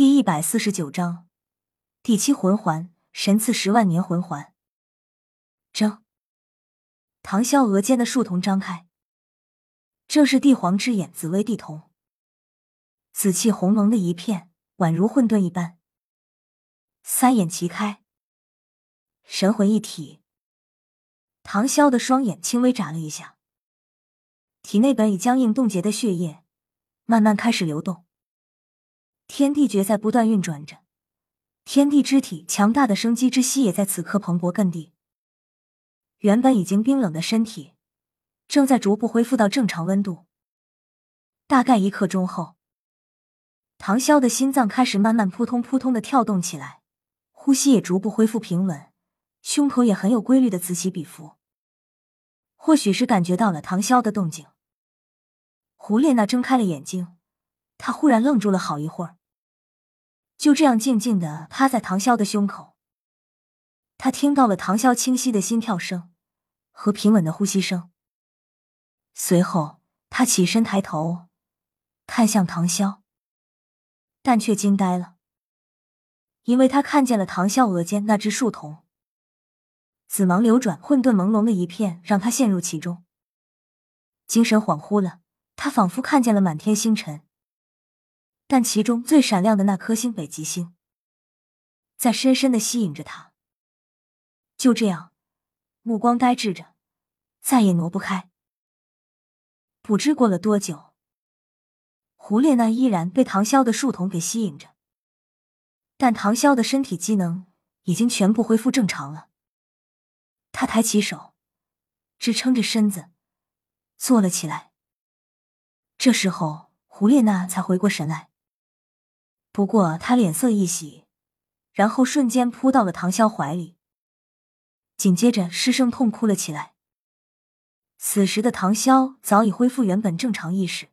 第一百四十九章，第七魂环神赐十万年魂环。睁！唐潇额间的树瞳张开，正是帝皇之眼紫薇帝瞳，紫气红蒙的一片，宛如混沌一般。三眼齐开，神魂一体。唐潇的双眼轻微眨了一下，体内本已僵硬冻结的血液慢慢开始流动。天地诀在不断运转着，天地之体强大的生机之息也在此刻蓬勃更地。原本已经冰冷的身体，正在逐步恢复到正常温度。大概一刻钟后，唐潇的心脏开始慢慢扑通扑通的跳动起来，呼吸也逐步恢复平稳，胸口也很有规律的此起彼伏。或许是感觉到了唐潇的动静，胡列娜睁开了眼睛，她忽然愣住了好一会儿。就这样静静的趴在唐潇的胸口，他听到了唐潇清晰的心跳声和平稳的呼吸声。随后，他起身抬头看向唐潇，但却惊呆了，因为他看见了唐潇额间那只树瞳，紫芒流转，混沌朦胧的一片，让他陷入其中，精神恍惚了。他仿佛看见了满天星辰。但其中最闪亮的那颗星——北极星，在深深的吸引着他。就这样，目光呆滞着，再也挪不开。不知过了多久，胡列娜依然被唐潇的树瞳给吸引着，但唐潇的身体机能已经全部恢复正常了。他抬起手，支撑着身子坐了起来。这时候，胡列娜才回过神来。不过他脸色一喜，然后瞬间扑到了唐潇怀里，紧接着失声痛哭了起来。此时的唐潇早已恢复原本正常意识。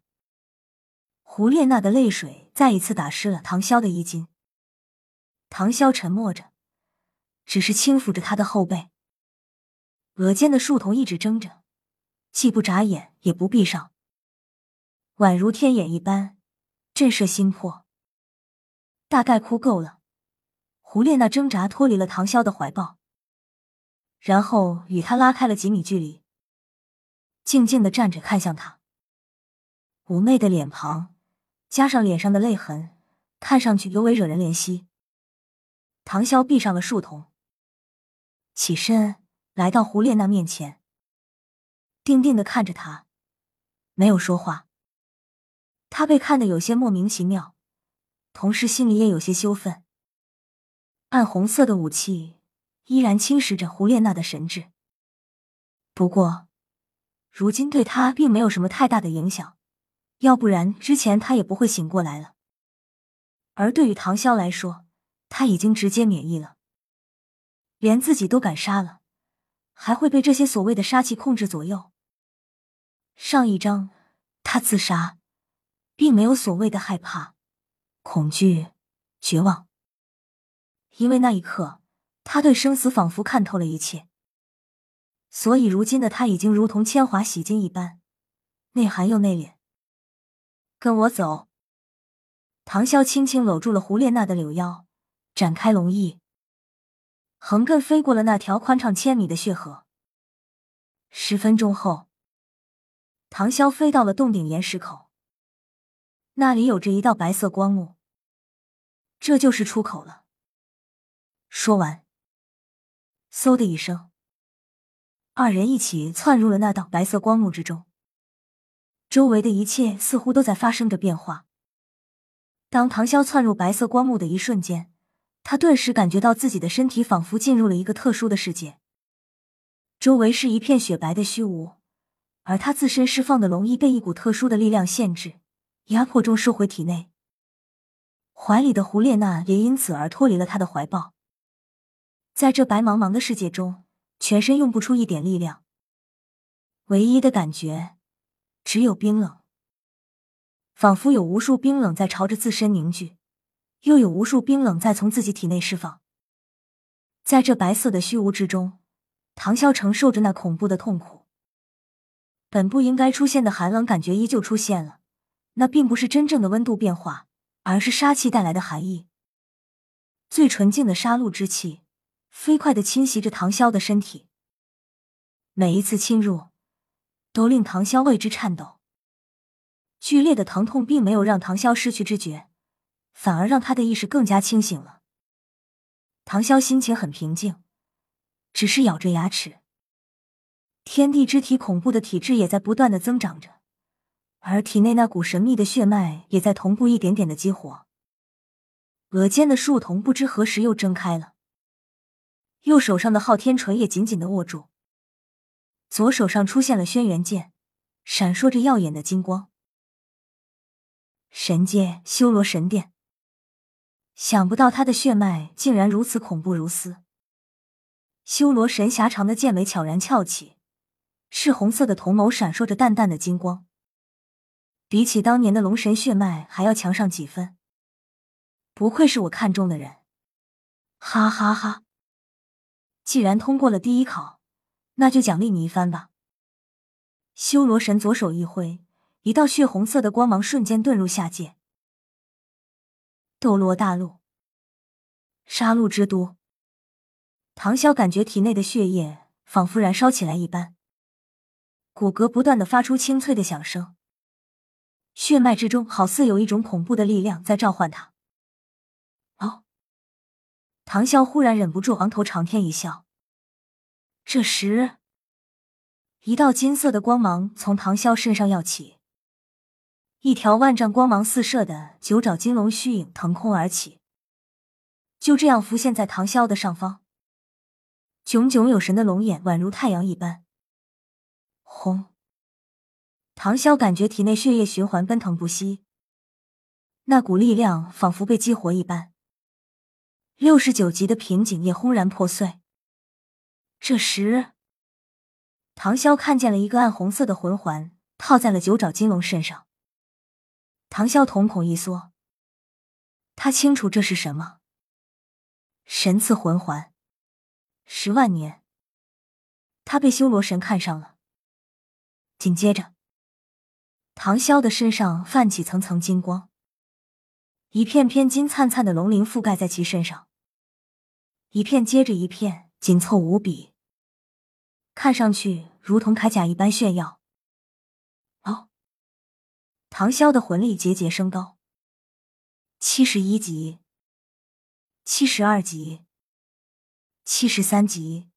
胡列娜的泪水再一次打湿了唐潇的衣襟。唐潇沉默着，只是轻抚着他的后背，额间的树瞳一直睁着，既不眨眼也不闭上，宛如天眼一般，震慑心魄。大概哭够了，胡列娜挣扎脱离了唐潇的怀抱，然后与他拉开了几米距离，静静的站着看向他。妩媚的脸庞加上脸上的泪痕，看上去尤为惹人怜惜。唐潇闭上了树瞳，起身来到胡列娜面前，定定的看着她，没有说话。他被看得有些莫名其妙。同时，心里也有些羞愤。暗红色的武器依然侵蚀着胡列娜的神智，不过，如今对他并没有什么太大的影响。要不然，之前他也不会醒过来了。而对于唐潇来说，他已经直接免疫了。连自己都敢杀了，还会被这些所谓的杀气控制左右？上一章他自杀，并没有所谓的害怕。恐惧、绝望，因为那一刻，他对生死仿佛看透了一切。所以，如今的他已经如同铅华洗金一般，内涵又内敛。跟我走。唐潇轻轻搂住了胡列娜的柳腰，展开龙翼，横亘飞过了那条宽敞千米的血河。十分钟后，唐潇飞到了洞顶岩石口，那里有着一道白色光幕。这就是出口了。说完，嗖的一声，二人一起窜入了那道白色光幕之中。周围的一切似乎都在发生着变化。当唐潇窜入白色光幕的一瞬间，他顿时感觉到自己的身体仿佛进入了一个特殊的世界。周围是一片雪白的虚无，而他自身释放的龙翼被一股特殊的力量限制、压迫中收回体内。怀里的胡列娜也因此而脱离了他的怀抱，在这白茫茫的世界中，全身用不出一点力量，唯一的感觉只有冰冷，仿佛有无数冰冷在朝着自身凝聚，又有无数冰冷在从自己体内释放。在这白色的虚无之中，唐啸承受着那恐怖的痛苦，本不应该出现的寒冷感觉依旧出现了，那并不是真正的温度变化。而是杀气带来的寒意。最纯净的杀戮之气，飞快的侵袭着唐潇的身体。每一次侵入，都令唐潇为之颤抖。剧烈的疼痛并没有让唐潇失去知觉，反而让他的意识更加清醒了。唐潇心情很平静，只是咬着牙齿。天地之体恐怖的体质也在不断的增长着，而体内那股神秘的血脉也在同步一点点的激活。额间的树瞳不知何时又睁开了，右手上的昊天锤也紧紧的握住，左手上出现了轩辕剑，闪烁着耀眼的金光。神界修罗神殿，想不到他的血脉竟然如此恐怖如斯。修罗神狭长的剑眉悄然翘起，赤红色的瞳眸闪烁着淡淡的金光，比起当年的龙神血脉还要强上几分。不愧是我看中的人，哈哈哈！既然通过了第一考，那就奖励你一番吧。修罗神左手一挥，一道血红色的光芒瞬间遁入下界。斗罗大陆，杀戮之都。唐潇感觉体内的血液仿佛燃烧起来一般，骨骼不断的发出清脆的响声，血脉之中好似有一种恐怖的力量在召唤他。哦唐潇忽然忍不住昂头长天一笑。这时，一道金色的光芒从唐潇身上耀起，一条万丈光芒四射的九爪金龙虚影腾空而起，就这样浮现在唐潇的上方。炯炯有神的龙眼宛如太阳一般。轰！唐潇感觉体内血液循环奔腾不息，那股力量仿佛被激活一般。六十九级的瓶颈也轰然破碎。这时，唐潇看见了一个暗红色的魂环套在了九爪金龙身上。唐潇瞳孔一缩，他清楚这是什么——神赐魂环。十万年，他被修罗神看上了。紧接着，唐潇的身上泛起层层金光，一片片金灿灿的龙鳞覆盖在其身上。一片接着一片，紧凑无比，看上去如同铠甲一般炫耀。哦，唐潇的魂力节节升高，七十一级、七十二级、七十三级、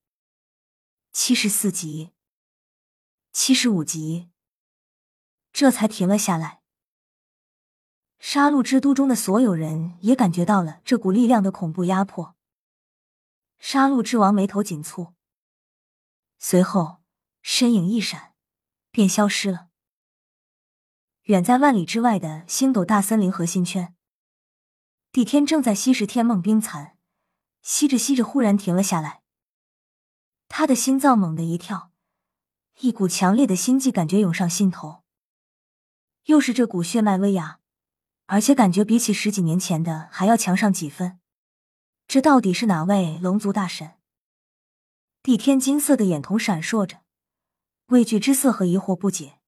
七十四级、七十五级，这才停了下来。杀戮之都中的所有人也感觉到了这股力量的恐怖压迫。杀戮之王眉头紧蹙，随后身影一闪，便消失了。远在万里之外的星斗大森林核心圈，帝天正在吸食天梦冰蚕，吸着吸着，忽然停了下来。他的心脏猛地一跳，一股强烈的心悸感觉涌上心头，又是这股血脉威压，而且感觉比起十几年前的还要强上几分。这到底是哪位龙族大神？帝天金色的眼瞳闪烁着畏惧之色和疑惑不解。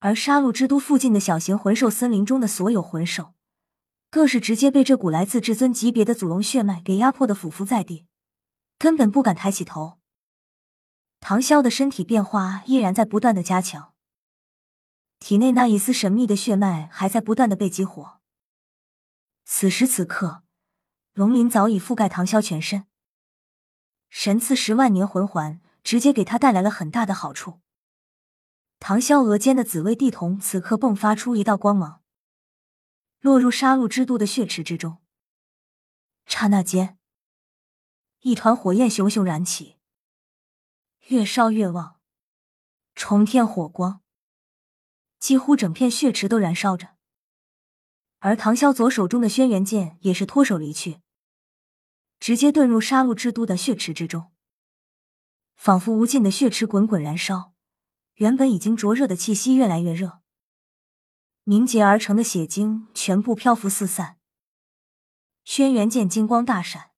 而杀戮之都附近的小型魂兽森林中的所有魂兽，更是直接被这股来自至尊级别的祖龙血脉给压迫的俯伏在地，根本不敢抬起头。唐潇的身体变化依然在不断的加强，体内那一丝神秘的血脉还在不断的被激活。此时此刻。龙鳞早已覆盖唐潇全身，神赐十万年魂环直接给他带来了很大的好处。唐潇额间的紫薇地瞳此刻迸发出一道光芒，落入杀戮之都的血池之中。刹那间，一团火焰熊熊燃起，越烧越旺，冲天火光，几乎整片血池都燃烧着。而唐潇左手中的轩辕剑也是脱手离去，直接遁入杀戮之都的血池之中，仿佛无尽的血池滚滚燃烧，原本已经灼热的气息越来越热，凝结而成的血晶全部漂浮四散。轩辕剑金光大闪，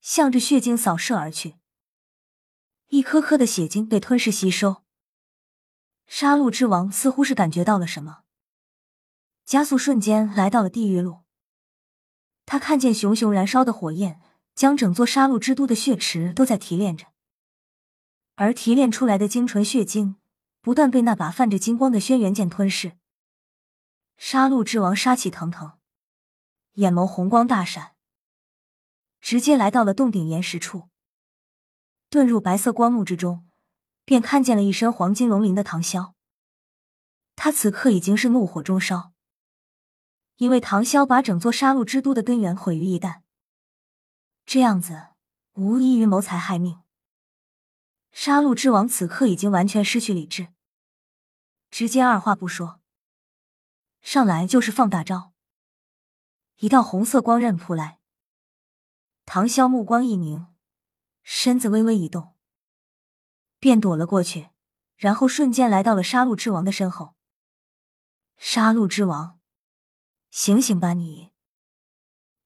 向着血晶扫射而去，一颗颗的血晶被吞噬吸收。杀戮之王似乎是感觉到了什么。加速瞬间来到了地狱路。他看见熊熊燃烧的火焰，将整座杀戮之都的血池都在提炼着，而提炼出来的精纯血晶不断被那把泛着金光的轩辕剑吞噬。杀戮之王杀气腾腾，眼眸红光大闪，直接来到了洞顶岩石处，遁入白色光幕之中，便看见了一身黄金龙鳞的唐潇。他此刻已经是怒火中烧。因为唐潇把整座杀戮之都的根源毁于一旦，这样子无异于谋财害命。杀戮之王此刻已经完全失去理智，直接二话不说，上来就是放大招。一道红色光刃扑来，唐潇目光一凝，身子微微一动，便躲了过去，然后瞬间来到了杀戮之王的身后。杀戮之王。醒醒吧，你！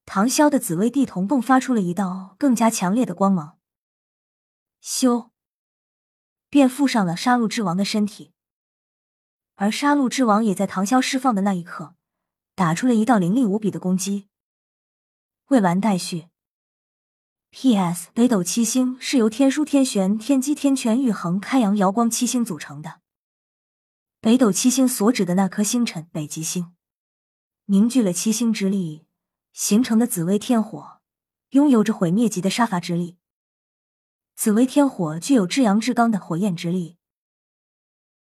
唐潇的紫薇地瞳迸发出了一道更加强烈的光芒，咻，便附上了杀戮之王的身体。而杀戮之王也在唐潇释放的那一刻，打出了一道凌厉无比的攻击。未完待续。P.S. 北斗七星是由天枢、天璇、天机、天权、玉衡、开阳、瑶光七星组成的。北斗七星所指的那颗星辰，北极星。凝聚了七星之力形成的紫薇天火，拥有着毁灭级的杀伐之力。紫薇天火具有至阳至刚的火焰之力，